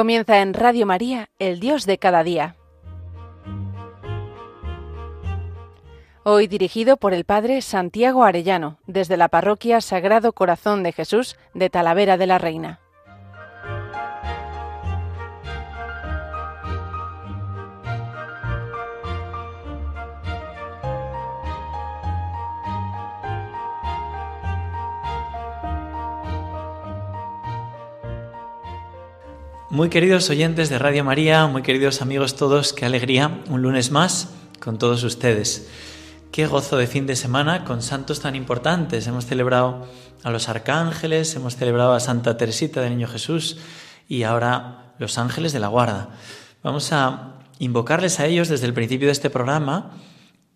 Comienza en Radio María, el Dios de cada día. Hoy dirigido por el Padre Santiago Arellano, desde la Parroquia Sagrado Corazón de Jesús de Talavera de la Reina. Muy queridos oyentes de Radio María, muy queridos amigos todos, qué alegría, un lunes más con todos ustedes. Qué gozo de fin de semana con santos tan importantes. Hemos celebrado a los arcángeles, hemos celebrado a Santa Teresita del Niño Jesús y ahora los ángeles de la guarda. Vamos a invocarles a ellos desde el principio de este programa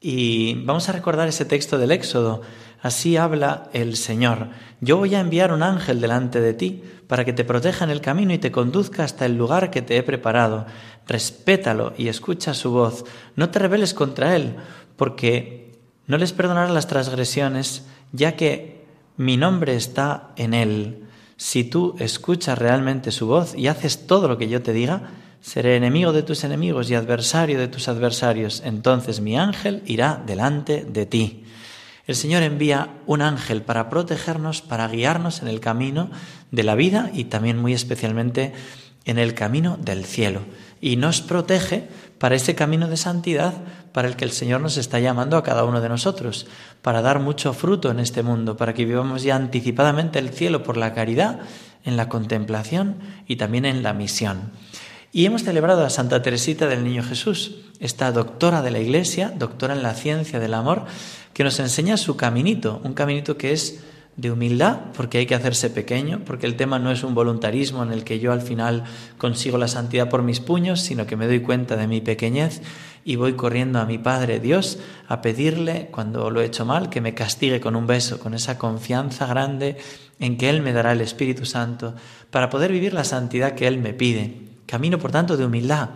y vamos a recordar ese texto del Éxodo. Así habla el Señor. Yo voy a enviar un ángel delante de ti para que te proteja en el camino y te conduzca hasta el lugar que te he preparado. Respétalo y escucha su voz. No te rebeles contra él, porque no les perdonará las transgresiones, ya que mi nombre está en él. Si tú escuchas realmente su voz y haces todo lo que yo te diga, seré enemigo de tus enemigos y adversario de tus adversarios. Entonces mi ángel irá delante de ti. El Señor envía un ángel para protegernos, para guiarnos en el camino de la vida y también muy especialmente en el camino del cielo. Y nos protege para ese camino de santidad para el que el Señor nos está llamando a cada uno de nosotros, para dar mucho fruto en este mundo, para que vivamos ya anticipadamente el cielo por la caridad, en la contemplación y también en la misión. Y hemos celebrado a Santa Teresita del Niño Jesús, esta doctora de la Iglesia, doctora en la ciencia del amor, que nos enseña su caminito, un caminito que es de humildad, porque hay que hacerse pequeño, porque el tema no es un voluntarismo en el que yo al final consigo la santidad por mis puños, sino que me doy cuenta de mi pequeñez y voy corriendo a mi Padre Dios a pedirle, cuando lo he hecho mal, que me castigue con un beso, con esa confianza grande en que Él me dará el Espíritu Santo para poder vivir la santidad que Él me pide. Camino, por tanto, de humildad,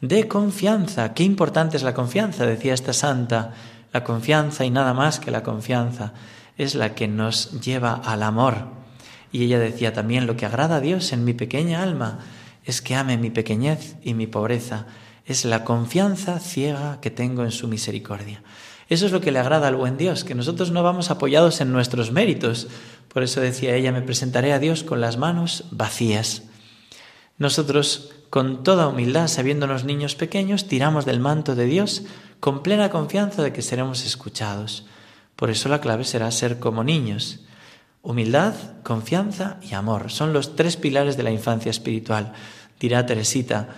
de confianza. Qué importante es la confianza, decía esta santa. La confianza y nada más que la confianza es la que nos lleva al amor. Y ella decía también, lo que agrada a Dios en mi pequeña alma es que ame mi pequeñez y mi pobreza. Es la confianza ciega que tengo en su misericordia. Eso es lo que le agrada al buen Dios, que nosotros no vamos apoyados en nuestros méritos. Por eso decía ella, me presentaré a Dios con las manos vacías. Nosotros, con toda humildad, sabiéndonos niños pequeños, tiramos del manto de Dios con plena confianza de que seremos escuchados. Por eso la clave será ser como niños. Humildad, confianza y amor son los tres pilares de la infancia espiritual. Dirá Teresita,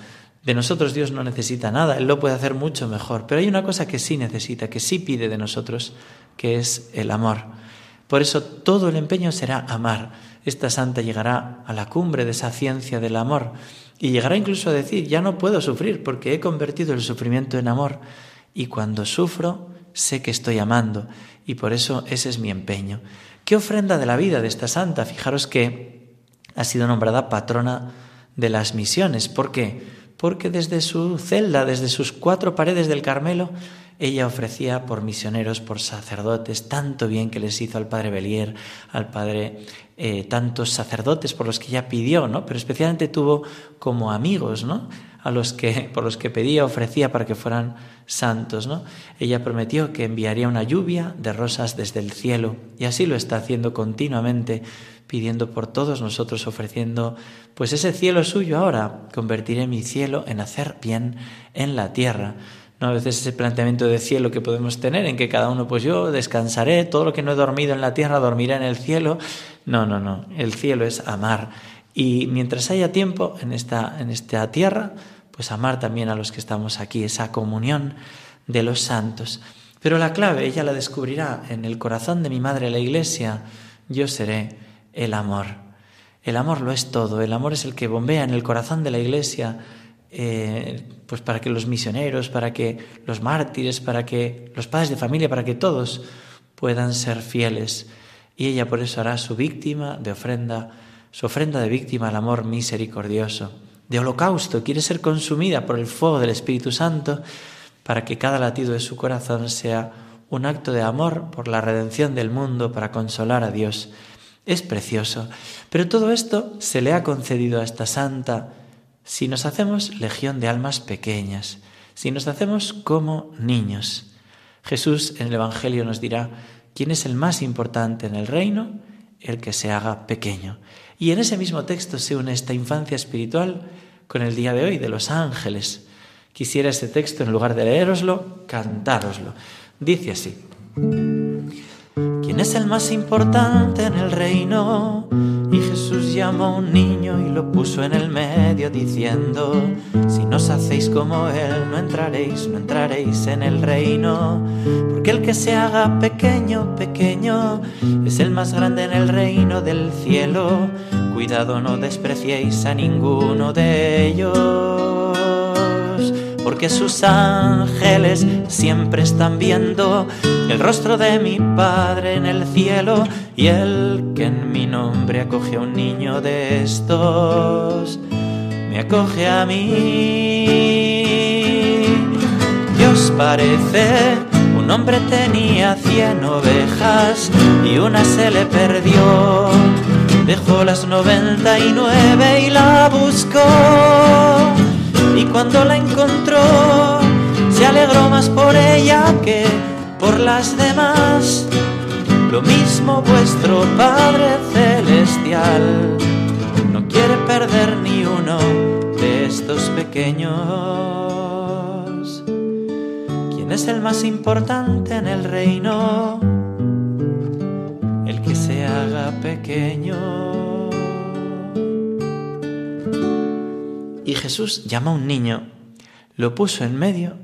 de nosotros Dios no necesita nada, Él lo puede hacer mucho mejor, pero hay una cosa que sí necesita, que sí pide de nosotros, que es el amor. Por eso todo el empeño será amar. Esta santa llegará a la cumbre de esa ciencia del amor y llegará incluso a decir, ya no puedo sufrir porque he convertido el sufrimiento en amor y cuando sufro sé que estoy amando y por eso ese es mi empeño. ¿Qué ofrenda de la vida de esta santa? Fijaros que ha sido nombrada patrona de las misiones. ¿Por qué? Porque desde su celda, desde sus cuatro paredes del Carmelo, ella ofrecía por misioneros, por sacerdotes, tanto bien que les hizo al padre Belier, al padre eh, tantos sacerdotes por los que ella pidió, ¿no? Pero especialmente tuvo como amigos, ¿no? A los que por los que pedía, ofrecía para que fueran santos, ¿no? Ella prometió que enviaría una lluvia de rosas desde el cielo y así lo está haciendo continuamente, pidiendo por todos nosotros, ofreciendo pues ese cielo suyo ahora, convertiré mi cielo en hacer bien en la tierra. ¿No? A veces ese planteamiento de cielo que podemos tener, en que cada uno, pues yo descansaré, todo lo que no he dormido en la tierra dormiré en el cielo. No, no, no, el cielo es amar. Y mientras haya tiempo en esta, en esta tierra, pues amar también a los que estamos aquí, esa comunión de los santos. Pero la clave ella la descubrirá en el corazón de mi madre la iglesia. Yo seré el amor. El amor lo es todo. El amor es el que bombea en el corazón de la iglesia, eh, pues para que los misioneros, para que los mártires, para que los padres de familia, para que todos puedan ser fieles. Y ella por eso hará su víctima de ofrenda, su ofrenda de víctima al amor misericordioso de holocausto, quiere ser consumida por el fuego del Espíritu Santo para que cada latido de su corazón sea un acto de amor por la redención del mundo, para consolar a Dios. Es precioso. Pero todo esto se le ha concedido a esta santa si nos hacemos legión de almas pequeñas, si nos hacemos como niños. Jesús en el Evangelio nos dirá, ¿quién es el más importante en el reino? El que se haga pequeño. Y en ese mismo texto se une esta infancia espiritual con el día de hoy de los ángeles. Quisiera este texto, en lugar de leeroslo, cantároslo. Dice así. ¿Quién es el más importante en el reino? Jesús llamó a un niño y lo puso en el medio diciendo, si no os hacéis como Él, no entraréis, no entraréis en el reino. Porque el que se haga pequeño, pequeño, es el más grande en el reino del cielo. Cuidado, no despreciéis a ninguno de ellos porque sus ángeles siempre están viendo el rostro de mi Padre en el cielo y el que en mi nombre acoge a un niño de estos, me acoge a mí. ¿Qué os parece? Un hombre tenía cien ovejas y una se le perdió. Dejó las noventa y nueve y la buscó y cuando la encontró se alegró más por ella que por las demás. Lo mismo vuestro Padre Celestial no quiere perder ni uno de estos pequeños. ¿Quién es el más importante en el reino? El que se haga pequeño. Y Jesús llamó a un niño, lo puso en medio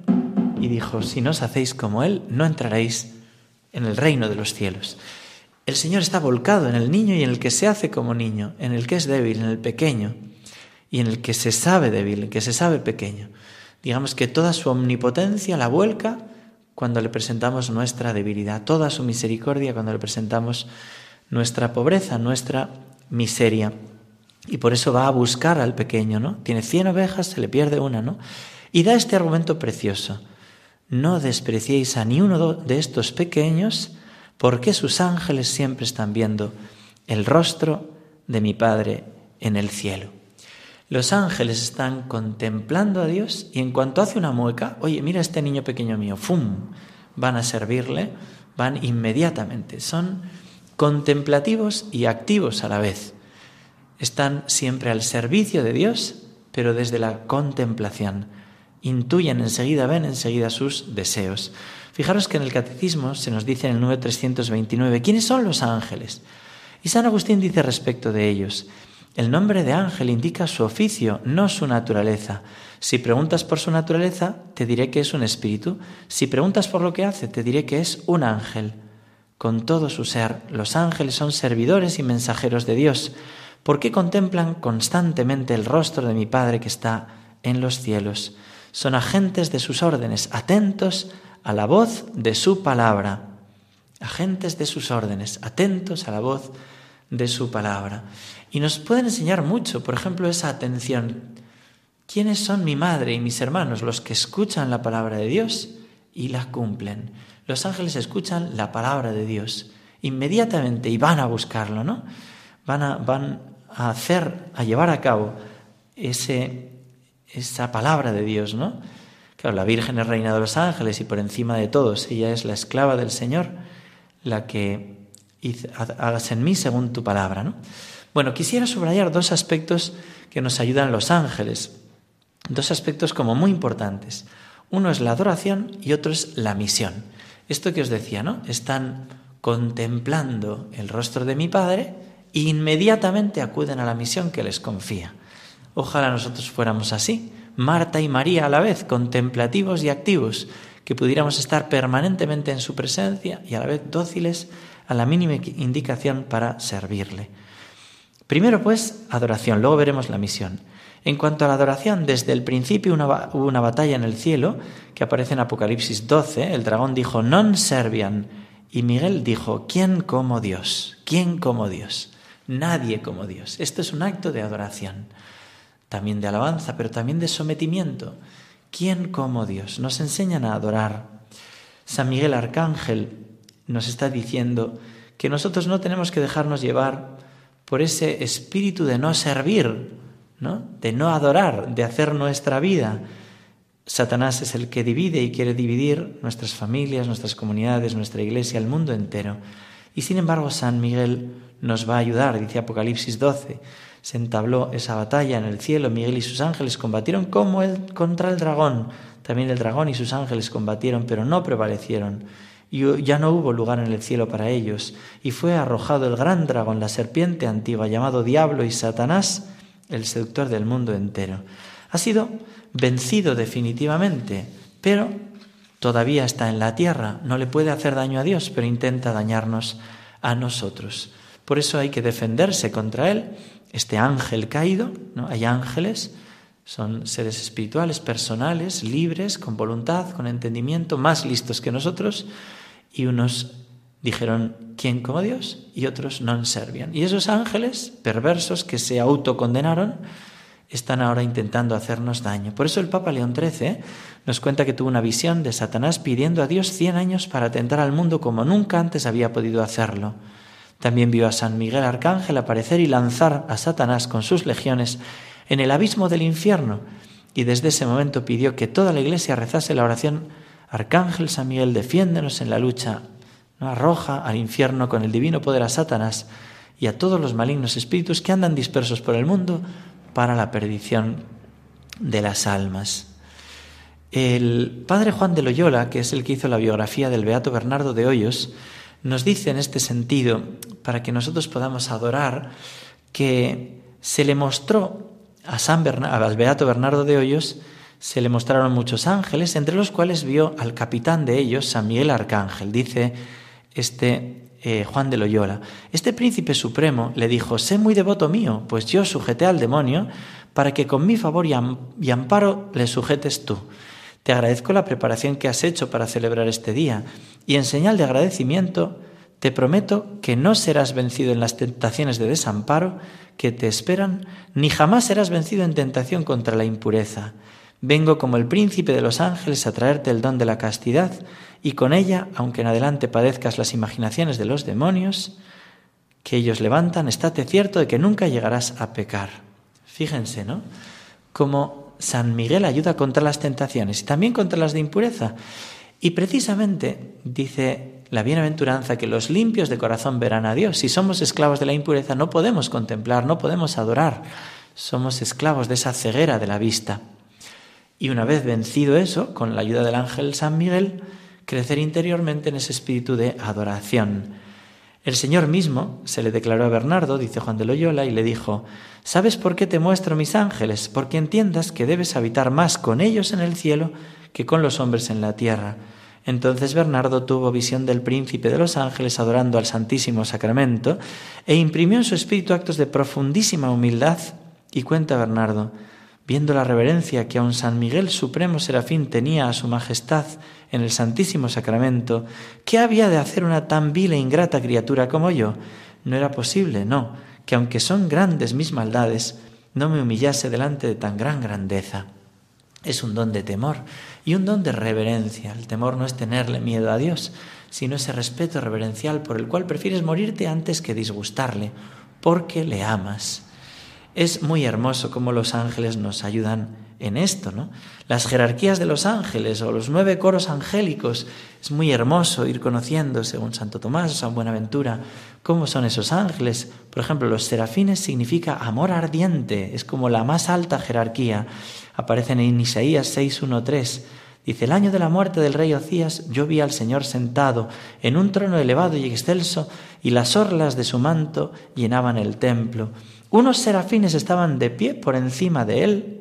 y dijo, si no os hacéis como Él, no entraréis en el reino de los cielos. El Señor está volcado en el niño y en el que se hace como niño, en el que es débil, en el pequeño, y en el que se sabe débil, en el que se sabe pequeño. Digamos que toda su omnipotencia la vuelca cuando le presentamos nuestra debilidad, toda su misericordia cuando le presentamos nuestra pobreza, nuestra miseria. Y por eso va a buscar al pequeño, ¿no? Tiene cien ovejas, se le pierde una, ¿no? Y da este argumento precioso. No despreciéis a ni uno de estos pequeños, porque sus ángeles siempre están viendo el rostro de mi Padre en el cielo. Los ángeles están contemplando a Dios y en cuanto hace una mueca, oye, mira este niño pequeño mío, ¡fum! Van a servirle, van inmediatamente. Son contemplativos y activos a la vez están siempre al servicio de Dios, pero desde la contemplación. Intuyen enseguida, ven enseguida sus deseos. Fijaros que en el Catecismo se nos dice en el número 329, ¿quiénes son los ángeles? Y San Agustín dice respecto de ellos, el nombre de ángel indica su oficio, no su naturaleza. Si preguntas por su naturaleza, te diré que es un espíritu. Si preguntas por lo que hace, te diré que es un ángel. Con todo su ser, los ángeles son servidores y mensajeros de Dios porque contemplan constantemente el rostro de mi Padre que está en los cielos. Son agentes de sus órdenes, atentos a la voz de su palabra. Agentes de sus órdenes, atentos a la voz de su palabra. Y nos pueden enseñar mucho, por ejemplo, esa atención. ¿Quiénes son mi madre y mis hermanos? Los que escuchan la palabra de Dios y la cumplen. Los ángeles escuchan la palabra de Dios inmediatamente y van a buscarlo, ¿no? Van a, van a hacer, a llevar a cabo ese, esa palabra de Dios, ¿no? Claro, la Virgen es reina de los ángeles y por encima de todos, ella es la esclava del Señor, la que hagas en mí según tu palabra, ¿no? Bueno, quisiera subrayar dos aspectos que nos ayudan los ángeles, dos aspectos como muy importantes. Uno es la adoración y otro es la misión. Esto que os decía, ¿no? Están contemplando el rostro de mi Padre inmediatamente acuden a la misión que les confía. Ojalá nosotros fuéramos así, Marta y María a la vez, contemplativos y activos, que pudiéramos estar permanentemente en su presencia y a la vez dóciles a la mínima indicación para servirle. Primero pues, adoración, luego veremos la misión. En cuanto a la adoración, desde el principio hubo una batalla en el cielo, que aparece en Apocalipsis 12, el dragón dijo, non servian, y Miguel dijo, ¿quién como Dios? ¿quién como Dios? Nadie como Dios. Esto es un acto de adoración, también de alabanza, pero también de sometimiento. ¿Quién como Dios? Nos enseñan a adorar. San Miguel Arcángel nos está diciendo que nosotros no tenemos que dejarnos llevar por ese espíritu de no servir, ¿no? De no adorar, de hacer nuestra vida. Satanás es el que divide y quiere dividir nuestras familias, nuestras comunidades, nuestra iglesia, el mundo entero. Y sin embargo, San Miguel nos va a ayudar, dice Apocalipsis 12. Se entabló esa batalla en el cielo, Miguel y sus ángeles combatieron como el, contra el dragón. También el dragón y sus ángeles combatieron, pero no prevalecieron. Y ya no hubo lugar en el cielo para ellos. Y fue arrojado el gran dragón, la serpiente antigua, llamado Diablo y Satanás, el seductor del mundo entero. Ha sido vencido definitivamente, pero todavía está en la tierra. No le puede hacer daño a Dios, pero intenta dañarnos a nosotros. Por eso hay que defenderse contra él. Este ángel caído, ¿no? Hay ángeles, son seres espirituales, personales, libres, con voluntad, con entendimiento, más listos que nosotros, y unos dijeron, ¿quién como Dios? Y otros no servían. Y esos ángeles perversos que se autocondenaron, están ahora intentando hacernos daño. Por eso el Papa León XIII nos cuenta que tuvo una visión de Satanás pidiendo a Dios cien años para atentar al mundo como nunca antes había podido hacerlo. También vio a San Miguel Arcángel aparecer y lanzar a Satanás con sus legiones en el abismo del infierno, y desde ese momento pidió que toda la iglesia rezase la oración Arcángel San Miguel, defiéndenos en la lucha, arroja al infierno con el divino poder a Satanás y a todos los malignos espíritus que andan dispersos por el mundo para la perdición de las almas. El padre Juan de Loyola, que es el que hizo la biografía del Beato Bernardo de Hoyos, nos dice en este sentido, para que nosotros podamos adorar, que se le mostró a San al Beato Bernardo de Hoyos, se le mostraron muchos ángeles, entre los cuales vio al capitán de ellos, San Miguel Arcángel. Dice este eh, Juan de Loyola. Este príncipe supremo le dijo, sé muy devoto mío, pues yo sujeté al demonio para que con mi favor y, amparo le sujetes tú. Te agradezco la preparación que has hecho para celebrar este día y en señal de agradecimiento te prometo que no serás vencido en las tentaciones de desamparo que te esperan, ni jamás serás vencido en tentación contra la impureza. Vengo como el príncipe de los ángeles a traerte el don de la castidad y con ella, aunque en adelante padezcas las imaginaciones de los demonios que ellos levantan, estate cierto de que nunca llegarás a pecar. Fíjense, ¿no? Como San Miguel ayuda contra las tentaciones y también contra las de impureza. Y precisamente dice la bienaventuranza que los limpios de corazón verán a Dios. Si somos esclavos de la impureza no podemos contemplar, no podemos adorar. Somos esclavos de esa ceguera de la vista. Y una vez vencido eso, con la ayuda del ángel San Miguel, crecer interiormente en ese espíritu de adoración. El Señor mismo se le declaró a Bernardo, dice Juan de Loyola, y le dijo, ¿sabes por qué te muestro mis ángeles? Porque entiendas que debes habitar más con ellos en el cielo que con los hombres en la tierra. Entonces Bernardo tuvo visión del príncipe de los ángeles adorando al Santísimo Sacramento e imprimió en su espíritu actos de profundísima humildad. Y cuenta Bernardo, viendo la reverencia que aun San Miguel Supremo Serafín tenía a su majestad en el Santísimo Sacramento, ¿qué había de hacer una tan vil e ingrata criatura como yo? No era posible, no, que aunque son grandes mis maldades, no me humillase delante de tan gran grandeza. Es un don de temor y un don de reverencia. El temor no es tenerle miedo a Dios, sino ese respeto reverencial por el cual prefieres morirte antes que disgustarle, porque le amas. Es muy hermoso cómo los ángeles nos ayudan en esto, ¿no? Las jerarquías de los ángeles o los nueve coros angélicos, es muy hermoso ir conociendo, según Santo Tomás o San Buenaventura, cómo son esos ángeles. Por ejemplo, los serafines significa amor ardiente, es como la más alta jerarquía. Aparecen en Isaías 6.1.3. Dice, el año de la muerte del rey Ocías, yo vi al Señor sentado en un trono elevado y excelso, y las orlas de su manto llenaban el templo. Unos serafines estaban de pie por encima de él.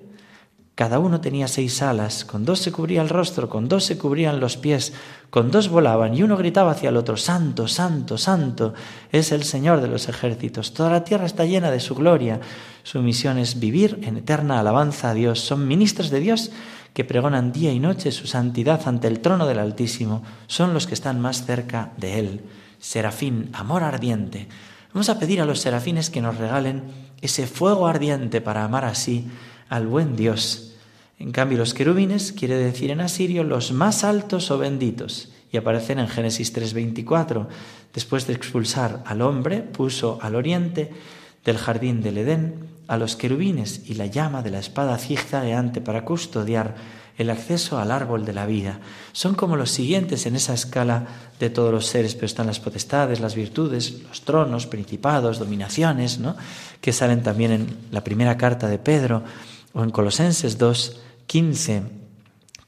Cada uno tenía seis alas, con dos se cubría el rostro, con dos se cubrían los pies, con dos volaban y uno gritaba hacia el otro, Santo, Santo, Santo, es el Señor de los ejércitos. Toda la tierra está llena de su gloria. Su misión es vivir en eterna alabanza a Dios. Son ministros de Dios que pregonan día y noche su santidad ante el trono del Altísimo. Son los que están más cerca de Él. Serafín, amor ardiente. Vamos a pedir a los serafines que nos regalen ese fuego ardiente para amar así al buen Dios. En cambio, los querubines quiere decir en asirio los más altos o benditos y aparecen en Génesis 3:24. Después de expulsar al hombre, puso al oriente del jardín del Edén a los querubines y la llama de la espada zigzagueante para custodiar el acceso al árbol de la vida. Son como los siguientes en esa escala de todos los seres, pero están las potestades, las virtudes, los tronos, principados, dominaciones, ¿no? que salen también en la primera carta de Pedro o en Colosenses 2, 15,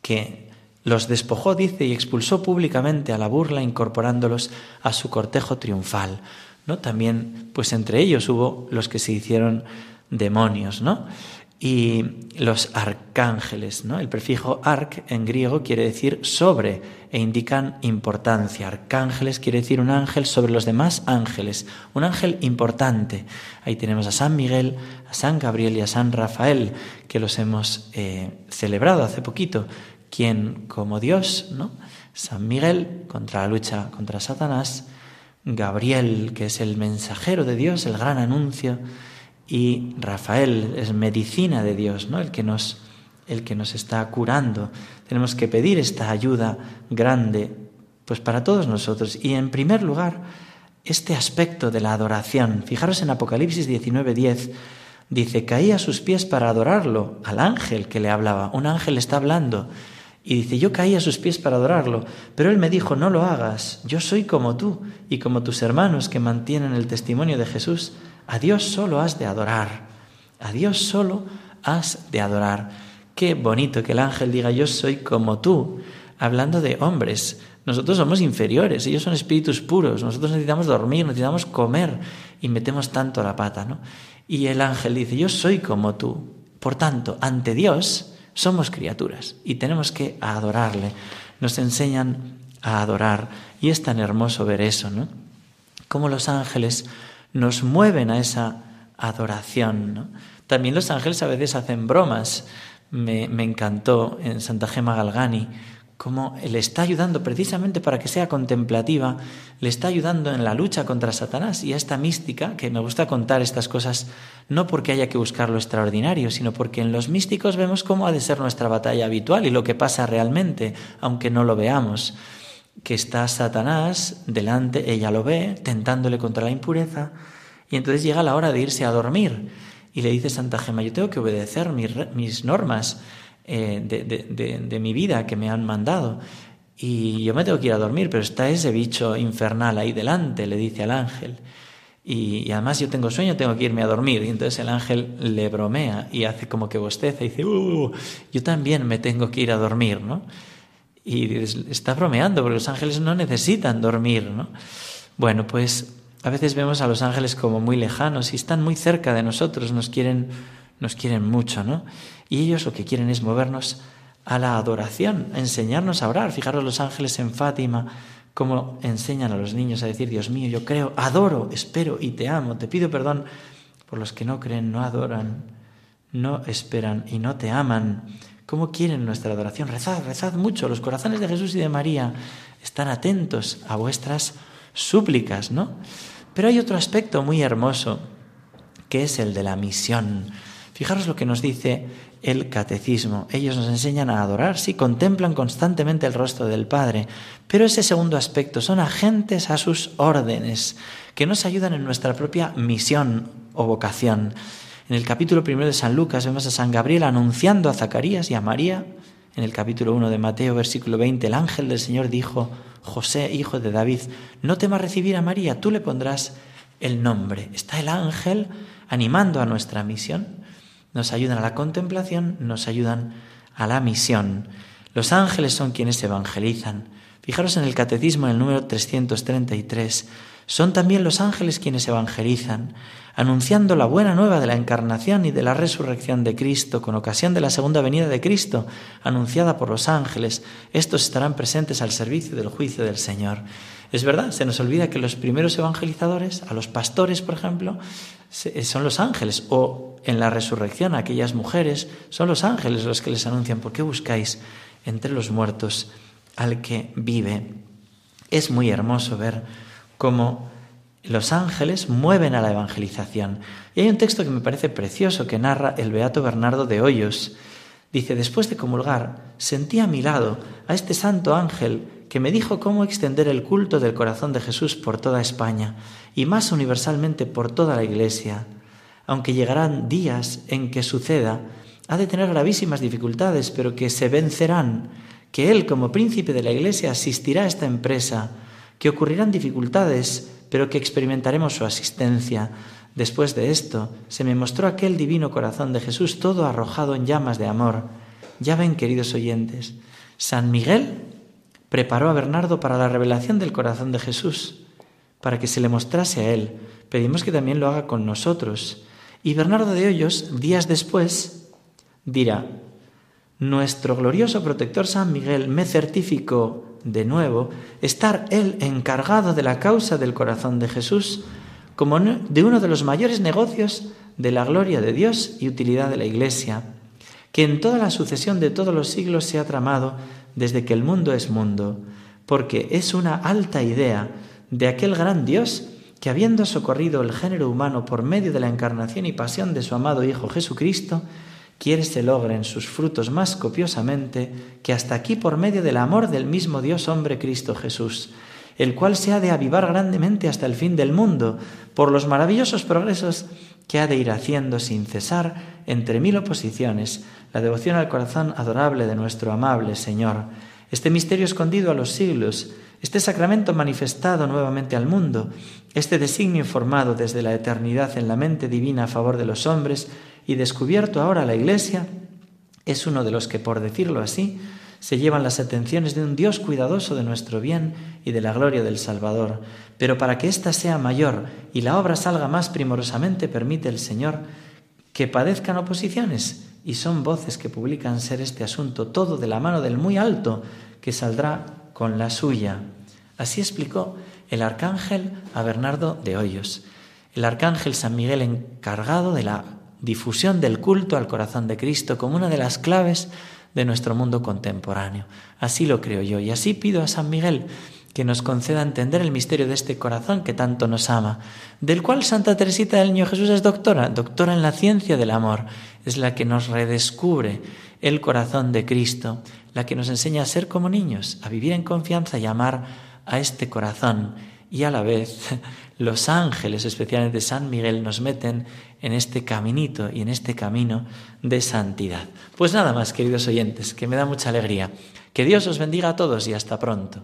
que los despojó, dice, y expulsó públicamente a la burla, incorporándolos a su cortejo triunfal. ¿no? También, pues entre ellos hubo los que se hicieron demonios, ¿no? Y los arcángeles, ¿no? El prefijo arc en griego quiere decir sobre e indican importancia. Arcángeles quiere decir un ángel sobre los demás ángeles, un ángel importante. Ahí tenemos a San Miguel, a San Gabriel y a San Rafael, que los hemos eh, celebrado hace poquito, quien como Dios, ¿no? San Miguel contra la lucha contra Satanás, Gabriel, que es el mensajero de Dios, el gran anuncio, y Rafael es medicina de Dios, ¿no? El que nos el que nos está curando. Tenemos que pedir esta ayuda grande pues para todos nosotros y en primer lugar este aspecto de la adoración. Fijaros en Apocalipsis 19:10 dice, "Caí a sus pies para adorarlo, al ángel que le hablaba. Un ángel está hablando y dice, yo caí a sus pies para adorarlo, pero él me dijo, no lo hagas, yo soy como tú y como tus hermanos que mantienen el testimonio de Jesús. A Dios solo has de adorar, a Dios solo has de adorar. Qué bonito que el ángel diga, yo soy como tú, hablando de hombres. Nosotros somos inferiores, ellos son espíritus puros, nosotros necesitamos dormir, necesitamos comer y metemos tanto la pata, ¿no? Y el ángel dice, yo soy como tú. Por tanto, ante Dios, somos criaturas y tenemos que adorarle. Nos enseñan a adorar y es tan hermoso ver eso, ¿no? Cómo los ángeles nos mueven a esa adoración. También los ángeles a veces hacen bromas. Me, me encantó en Santa Gema Galgani cómo le está ayudando precisamente para que sea contemplativa, le está ayudando en la lucha contra Satanás y a esta mística, que me gusta contar estas cosas no porque haya que buscar lo extraordinario, sino porque en los místicos vemos cómo ha de ser nuestra batalla habitual y lo que pasa realmente, aunque no lo veamos, que está Satanás delante, ella lo ve, tentándole contra la impureza, y entonces llega la hora de irse a dormir. Y le dice Santa Gema, yo tengo que obedecer mis, mis normas, eh, de, mi vida que me han mandado. Y yo me tengo que ir a dormir, pero está ese bicho infernal ahí delante, le dice al ángel. Y, además yo tengo sueño, tengo que irme a dormir. Y entonces el ángel le bromea y hace como que bosteza y dice, uh, yo también me tengo que ir a dormir, ¿no? Y está bromeando porque los ángeles no necesitan dormir, ¿no? Bueno, pues a veces vemos a los ángeles como muy lejanos y están muy cerca de nosotros, nos quieren, nos quieren mucho, ¿no? Y ellos lo que quieren es movernos a la adoración, a enseñarnos a orar. Fijaros los ángeles en Fátima, cómo enseñan a los niños a decir, Dios mío, yo creo, adoro, espero y te amo. Te pido perdón por los que no creen, no adoran, no esperan y no te aman. ¿Cómo quieren nuestra adoración? Rezad, rezad mucho. Los corazones de Jesús y de María están atentos a vuestras súplicas, ¿no? Pero hay otro aspecto muy hermoso, que es el de la misión. Fijaros lo que nos dice el catecismo. Ellos nos enseñan a adorar, sí, contemplan constantemente el rostro del Padre, pero ese segundo aspecto son agentes a sus órdenes, que nos ayudan en nuestra propia misión o vocación. En el capítulo primero de San Lucas vemos a San Gabriel anunciando a Zacarías y a María. En el capítulo 1 de Mateo, versículo 20, el ángel del Señor dijo, José, hijo de David, no temas recibir a María, tú le pondrás el nombre. Está el ángel animando a nuestra misión nos ayudan a la contemplación, nos ayudan a la misión. Los ángeles son quienes evangelizan. Fijaros en el catecismo en el número 333. Son también los ángeles quienes evangelizan, anunciando la buena nueva de la encarnación y de la resurrección de Cristo con ocasión de la segunda venida de Cristo, anunciada por los ángeles. Estos estarán presentes al servicio del juicio del Señor. Es verdad, se nos olvida que los primeros evangelizadores, a los pastores, por ejemplo, son los ángeles, o en la resurrección aquellas mujeres, son los ángeles los que les anuncian, ¿por qué buscáis entre los muertos al que vive? Es muy hermoso ver cómo los ángeles mueven a la evangelización. Y hay un texto que me parece precioso que narra el beato Bernardo de Hoyos. Dice, después de comulgar, sentí a mi lado a este santo ángel que me dijo cómo extender el culto del corazón de Jesús por toda España y más universalmente por toda la Iglesia. aunque llegarán días en que suceda, ha de tener gravísimas dificultades, pero que se vencerán, que Él como príncipe de la Iglesia asistirá a esta empresa, que ocurrirán dificultades, pero que experimentaremos su asistencia. Después de esto, se me mostró aquel divino corazón de Jesús todo arrojado en llamas de amor. Ya ven, queridos oyentes, San Miguel preparó a Bernardo para la revelación del corazón de Jesús, para que se le mostrase a él. Pedimos que también lo haga con nosotros. Y Bernardo de Hoyos, días después, dirá, Nuestro glorioso protector San Miguel me certificó de nuevo estar él encargado de la causa del corazón de Jesús como de uno de los mayores negocios de la gloria de Dios y utilidad de la Iglesia, que en toda la sucesión de todos los siglos se ha tramado desde que el mundo es mundo, porque es una alta idea de aquel gran Dios que habiendo socorrido el género humano por medio de la encarnación y pasión de su amado Hijo Jesucristo, quiere se logren sus frutos más copiosamente que hasta aquí por medio del amor del mismo Dios hombre Cristo Jesús, el cual se ha de avivar grandemente hasta el fin del mundo, por los maravillosos progresos que ha de ir haciendo sin cesar entre mil oposiciones la devoción al corazón adorable de nuestro amable Señor, este misterio escondido a los siglos, este sacramento manifestado nuevamente al mundo, este designio formado desde la eternidad en la mente divina a favor de los hombres y descubierto ahora la Iglesia, es uno de los que, por decirlo así, se llevan las atenciones de un Dios cuidadoso de nuestro bien y de la gloria del Salvador. Pero para que ésta sea mayor y la obra salga más primorosamente, permite el Señor que padezcan oposiciones, y son voces que publican ser este asunto todo de la mano del muy alto, que saldrá con la suya. Así explicó el arcángel a Bernardo de Hoyos, el arcángel San Miguel encargado de la difusión del culto al corazón de Cristo como una de las claves de nuestro mundo contemporáneo. Así lo creo yo y así pido a San Miguel que nos conceda entender el misterio de este corazón que tanto nos ama, del cual Santa Teresita del Niño Jesús es doctora, doctora en la ciencia del amor, es la que nos redescubre el corazón de Cristo, la que nos enseña a ser como niños, a vivir en confianza y amar a este corazón. Y a la vez los ángeles, especialmente San Miguel, nos meten en este caminito y en este camino de santidad. Pues nada más, queridos oyentes, que me da mucha alegría. Que Dios os bendiga a todos y hasta pronto.